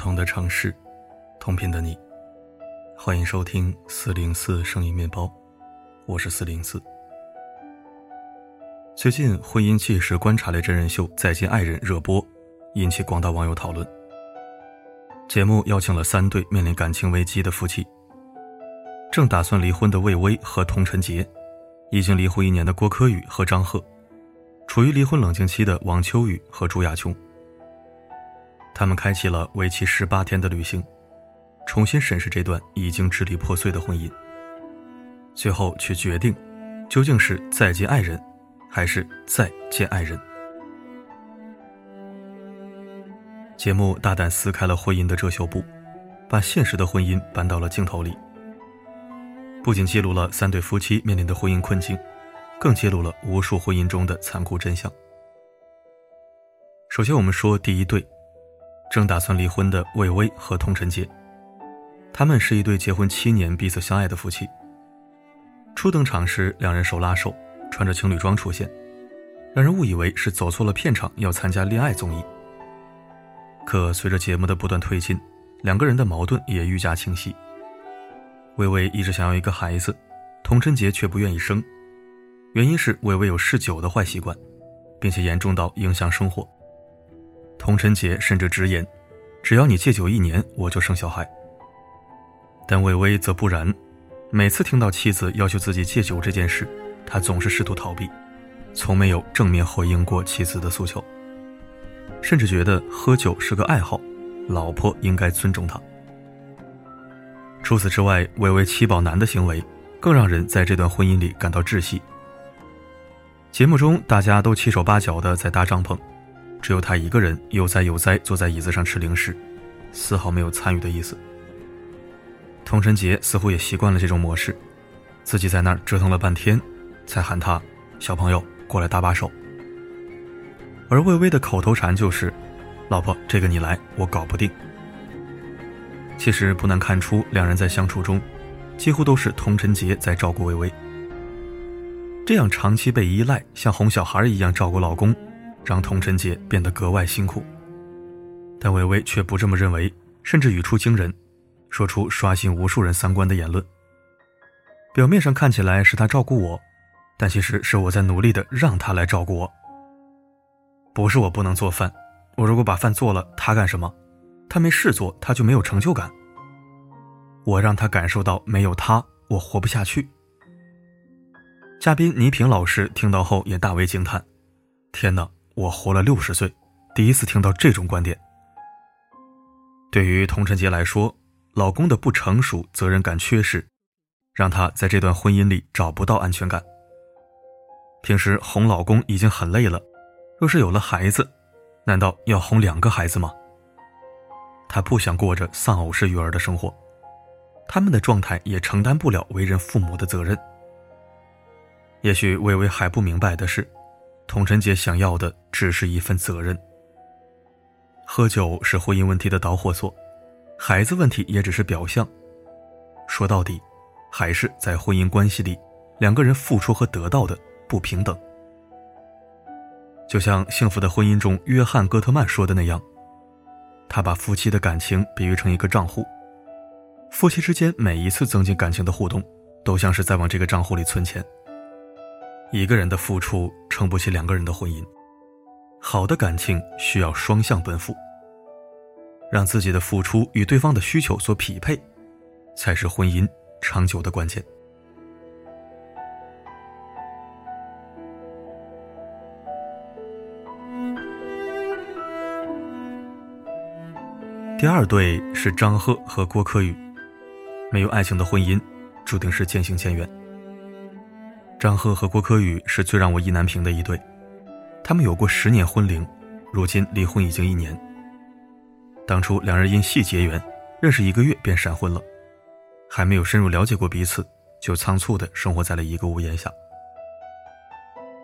不同的城市，同频的你，欢迎收听四零四声音面包，我是四零四。最近婚姻纪实观察类真人秀《再见爱人》热播，引起广大网友讨论。节目邀请了三对面临感情危机的夫妻：正打算离婚的魏巍和童晨杰，已经离婚一年的郭柯宇和张赫，处于离婚冷静期的王秋雨和朱亚琼。他们开启了为期十八天的旅行，重新审视这段已经支离破碎的婚姻，最后去决定，究竟是再见爱人，还是再见爱人。节目大胆撕开了婚姻的遮羞布，把现实的婚姻搬到了镜头里，不仅记录了三对夫妻面临的婚姻困境，更揭露了无数婚姻中的残酷真相。首先，我们说第一对。正打算离婚的魏巍和童晨杰，他们是一对结婚七年、彼此相爱的夫妻。初登场时，两人手拉手，穿着情侣装出现，让人误以为是走错了片场，要参加恋爱综艺。可随着节目的不断推进，两个人的矛盾也愈加清晰。魏巍一直想要一个孩子，童晨杰却不愿意生，原因是魏巍有嗜酒的坏习惯，并且严重到影响生活。童晨杰甚至直言：“只要你戒酒一年，我就生小孩。”但魏巍则不然，每次听到妻子要求自己戒酒这件事，他总是试图逃避，从没有正面回应过妻子的诉求，甚至觉得喝酒是个爱好，老婆应该尊重他。除此之外，魏巍七宝男的行为更让人在这段婚姻里感到窒息。节目中，大家都七手八脚的在搭帐篷。只有他一个人悠哉悠哉坐在椅子上吃零食，丝毫没有参与的意思。童晨杰似乎也习惯了这种模式，自己在那儿折腾了半天，才喊他小朋友过来搭把手。而魏巍的口头禅就是：“老婆，这个你来，我搞不定。”其实不难看出，两人在相处中，几乎都是童晨杰在照顾魏巍。这样长期被依赖，像哄小孩一样照顾老公。让童晨杰变得格外辛苦，但魏巍却不这么认为，甚至语出惊人，说出刷新无数人三观的言论。表面上看起来是他照顾我，但其实是我在努力的让他来照顾我。不是我不能做饭，我如果把饭做了，他干什么？他没事做，他就没有成就感。我让他感受到没有他，我活不下去。嘉宾倪萍老师听到后也大为惊叹：“天哪！”我活了六十岁，第一次听到这种观点。对于童晨杰来说，老公的不成熟、责任感缺失，让他在这段婚姻里找不到安全感。平时哄老公已经很累了，若是有了孩子，难道要哄两个孩子吗？他不想过着丧偶式育儿的生活，他们的状态也承担不了为人父母的责任。也许微微还不明白的是。童晨杰想要的只是一份责任。喝酒是婚姻问题的导火索，孩子问题也只是表象。说到底，还是在婚姻关系里，两个人付出和得到的不平等。就像《幸福的婚姻》中约翰·戈特曼说的那样，他把夫妻的感情比喻成一个账户，夫妻之间每一次增进感情的互动，都像是在往这个账户里存钱。一个人的付出撑不起两个人的婚姻，好的感情需要双向奔赴，让自己的付出与对方的需求所匹配，才是婚姻长久的关键。第二对是张赫和郭柯宇，没有爱情的婚姻，注定是渐行渐远。张赫和郭柯宇是最让我意难平的一对，他们有过十年婚龄，如今离婚已经一年。当初两人因戏结缘，认识一个月便闪婚了，还没有深入了解过彼此，就仓促的生活在了一个屋檐下。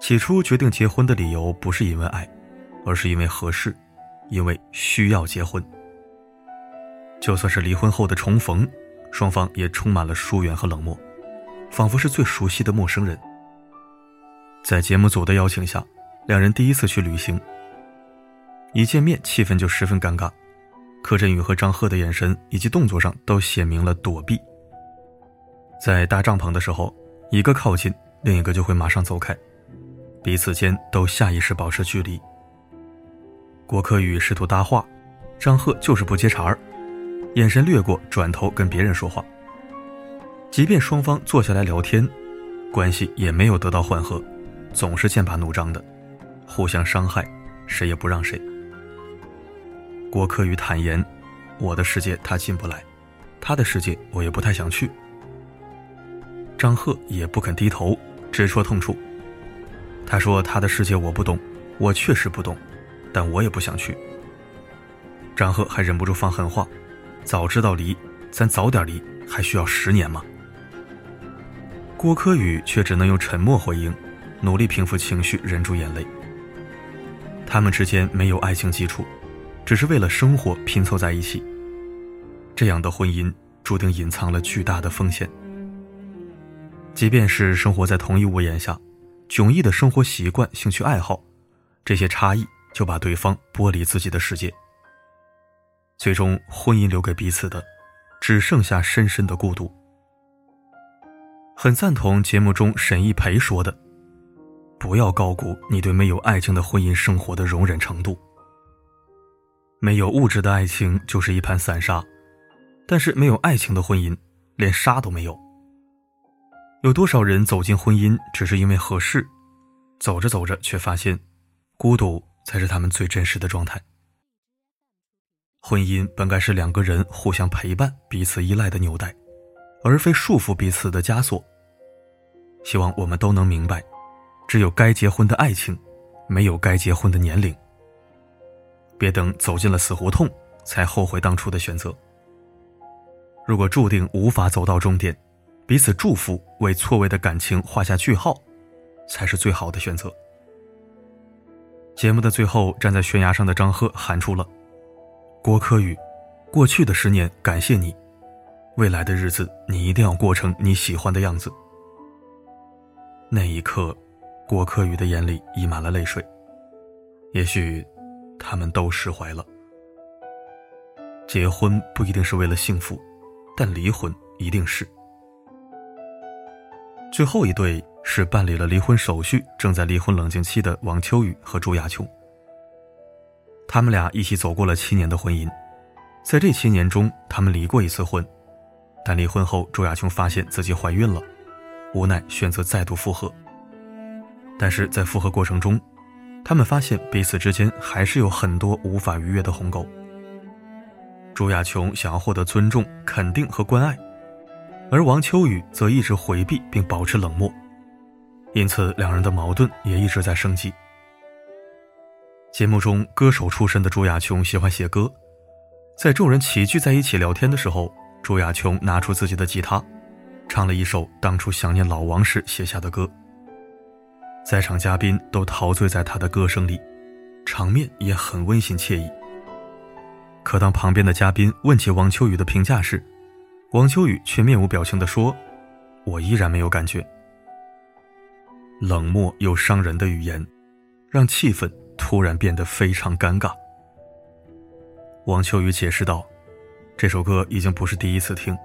起初决定结婚的理由不是因为爱，而是因为合适，因为需要结婚。就算是离婚后的重逢，双方也充满了疏远和冷漠。仿佛是最熟悉的陌生人。在节目组的邀请下，两人第一次去旅行。一见面，气氛就十分尴尬。柯震宇和张赫的眼神以及动作上都写明了躲避。在搭帐篷的时候，一个靠近，另一个就会马上走开，彼此间都下意识保持距离。郭柯宇试图搭话，张赫就是不接茬儿，眼神掠过，转头跟别人说话。即便双方坐下来聊天，关系也没有得到缓和，总是剑拔弩张的，互相伤害，谁也不让谁。郭柯宇坦言：“我的世界他进不来，他的世界我也不太想去。”张赫也不肯低头，直戳痛处。他说：“他的世界我不懂，我确实不懂，但我也不想去。”张赫还忍不住放狠话：“早知道离，咱早点离，还需要十年吗？”郭柯宇却只能用沉默回应，努力平复情绪，忍住眼泪。他们之间没有爱情基础，只是为了生活拼凑在一起。这样的婚姻注定隐藏了巨大的风险。即便是生活在同一屋檐下，迥异的生活习惯、兴趣爱好，这些差异就把对方剥离自己的世界。最终，婚姻留给彼此的，只剩下深深的孤独。很赞同节目中沈一培说的：“不要高估你对没有爱情的婚姻生活的容忍程度。没有物质的爱情就是一盘散沙，但是没有爱情的婚姻，连沙都没有。”有多少人走进婚姻只是因为合适，走着走着却发现，孤独才是他们最真实的状态。婚姻本该是两个人互相陪伴、彼此依赖的纽带，而非束缚彼此的枷锁。希望我们都能明白，只有该结婚的爱情，没有该结婚的年龄。别等走进了死胡同，才后悔当初的选择。如果注定无法走到终点。彼此祝福，为错位的感情画下句号，才是最好的选择。节目的最后，站在悬崖上的张赫喊出了：“郭柯宇，过去的十年感谢你，未来的日子你一定要过成你喜欢的样子。”那一刻，郭柯宇的眼里溢满了泪水。也许，他们都释怀了。结婚不一定是为了幸福，但离婚一定是。最后一对是办理了离婚手续、正在离婚冷静期的王秋雨和朱亚琼。他们俩一起走过了七年的婚姻，在这七年中，他们离过一次婚，但离婚后，朱亚琼发现自己怀孕了，无奈选择再度复合。但是在复合过程中，他们发现彼此之间还是有很多无法逾越的鸿沟。朱亚琼想要获得尊重、肯定和关爱。而王秋雨则一直回避并保持冷漠，因此两人的矛盾也一直在升级。节目中，歌手出身的朱亚琼喜欢写歌，在众人齐聚在一起聊天的时候，朱亚琼拿出自己的吉他，唱了一首当初想念老王时写下的歌。在场嘉宾都陶醉在他的歌声里，场面也很温馨惬意。可当旁边的嘉宾问起王秋雨的评价时，王秋雨却面无表情地说：“我依然没有感觉。”冷漠又伤人的语言，让气氛突然变得非常尴尬。王秋雨解释道：“这首歌已经不是第一次听，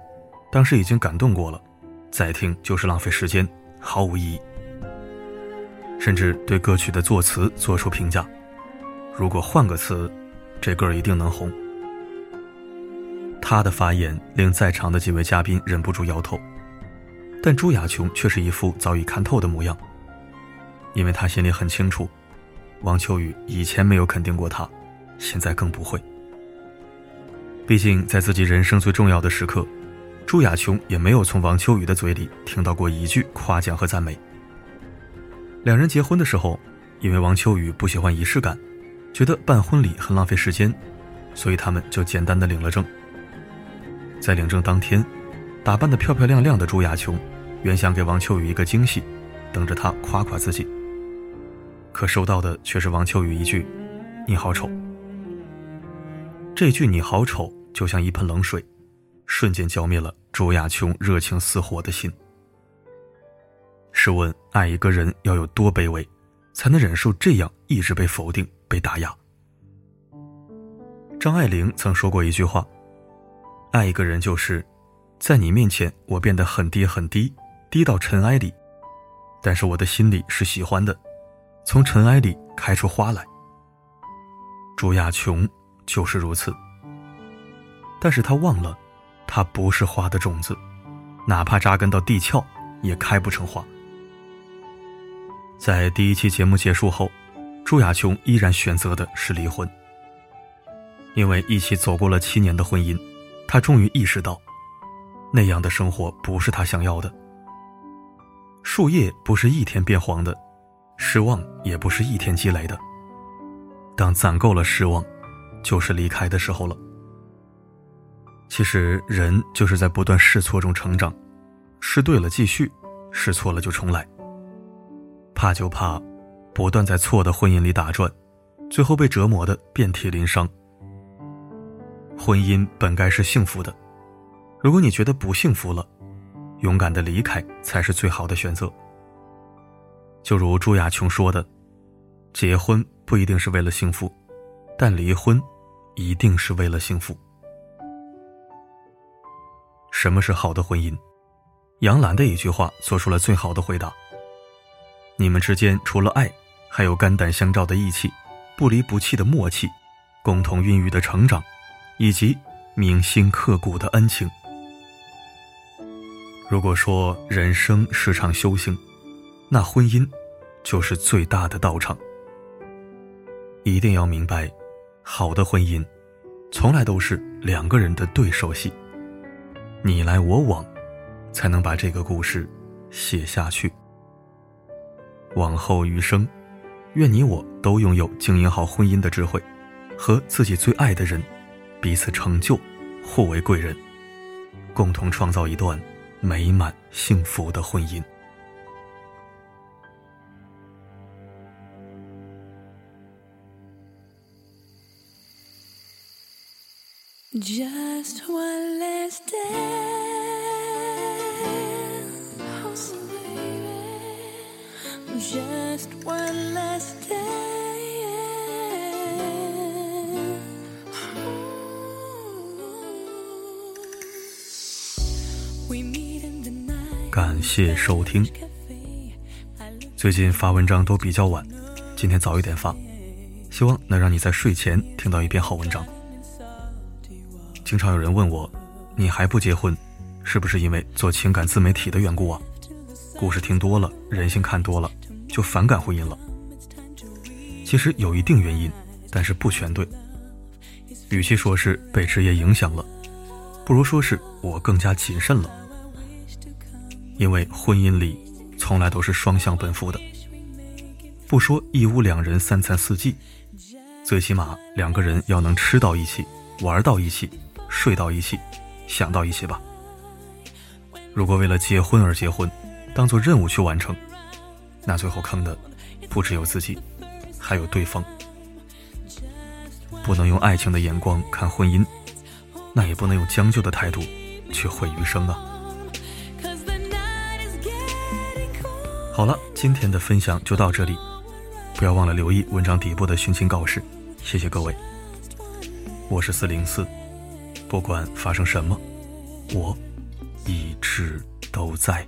当时已经感动过了，再听就是浪费时间，毫无意义。”甚至对歌曲的作词做出评价：“如果换个词，这歌一定能红。”他的发言令在场的几位嘉宾忍不住摇头，但朱亚琼却是一副早已看透的模样，因为他心里很清楚，王秋雨以前没有肯定过他，现在更不会。毕竟在自己人生最重要的时刻，朱亚琼也没有从王秋雨的嘴里听到过一句夸奖和赞美。两人结婚的时候，因为王秋雨不喜欢仪式感，觉得办婚礼很浪费时间，所以他们就简单的领了证。在领证当天，打扮的漂漂亮亮的朱亚琼，原想给王秋雨一个惊喜，等着他夸夸自己。可收到的却是王秋雨一句：“你好丑。”这句“你好丑”就像一盆冷水，瞬间浇灭了朱亚琼热情似火的心。试问，爱一个人要有多卑微，才能忍受这样一直被否定、被打压？张爱玲曾说过一句话：“爱一个人就是，在你面前我变得很低很低，低到尘埃里，但是我的心里是喜欢的，从尘埃里开出花来。”朱亚琼就是如此。但是他忘了，他不是花的种子，哪怕扎根到地壳，也开不成花。在第一期节目结束后，朱亚琼依然选择的是离婚。因为一起走过了七年的婚姻，他终于意识到，那样的生活不是他想要的。树叶不是一天变黄的，失望也不是一天积累的。当攒够了失望，就是离开的时候了。其实人就是在不断试错中成长，试对了继续，试错了就重来。怕就怕，不断在错的婚姻里打转，最后被折磨的遍体鳞伤。婚姻本该是幸福的，如果你觉得不幸福了，勇敢的离开才是最好的选择。就如朱亚琼说的：“结婚不一定是为了幸福，但离婚一定是为了幸福。”什么是好的婚姻？杨澜的一句话做出了最好的回答：你们之间除了爱，还有肝胆相照的义气，不离不弃的默契，共同孕育的成长，以及铭心刻骨的恩情。如果说人生是场修行，那婚姻就是最大的道场。一定要明白，好的婚姻，从来都是两个人的对手戏。你来我往，才能把这个故事写下去。往后余生，愿你我都拥有经营好婚姻的智慧，和自己最爱的人彼此成就，互为贵人，共同创造一段美满幸福的婚姻。Just one last day. Just one last day 感谢收听。最近发文章都比较晚，今天早一点发，希望能让你在睡前听到一篇好文章。经常有人问我，你还不结婚，是不是因为做情感自媒体的缘故啊？故事听多了，人性看多了，就反感婚姻了。其实有一定原因，但是不全对。与其说是被职业影响了，不如说是我更加谨慎了。因为婚姻里从来都是双向奔赴的，不说一屋两人三餐四季，最起码两个人要能吃到一起，玩到一起。睡到一起，想到一起吧。如果为了结婚而结婚，当做任务去完成，那最后坑的不只有自己，还有对方。不能用爱情的眼光看婚姻，那也不能用将就的态度去毁余生啊。好了，今天的分享就到这里，不要忘了留意文章底部的寻亲告示，谢谢各位。我是四零四。不管发生什么，我一直都在。